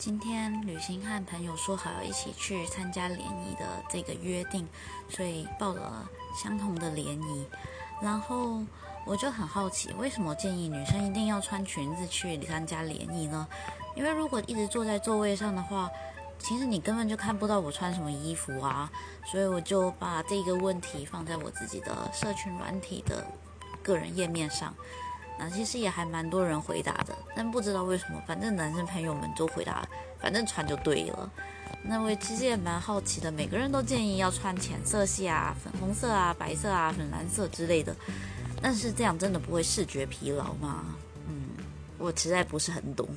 今天旅行和朋友说好要一起去参加联谊的这个约定，所以报了相同的联谊。然后我就很好奇，为什么建议女生一定要穿裙子去参加联谊呢？因为如果一直坐在座位上的话，其实你根本就看不到我穿什么衣服啊。所以我就把这个问题放在我自己的社群软体的个人页面上。啊其实也还蛮多人回答的，但不知道为什么，反正男生朋友们都回答，反正穿就对了。那我其实也蛮好奇的，每个人都建议要穿浅色系啊、粉红色啊、白色啊、粉蓝色之类的，但是这样真的不会视觉疲劳吗？嗯，我实在不是很懂。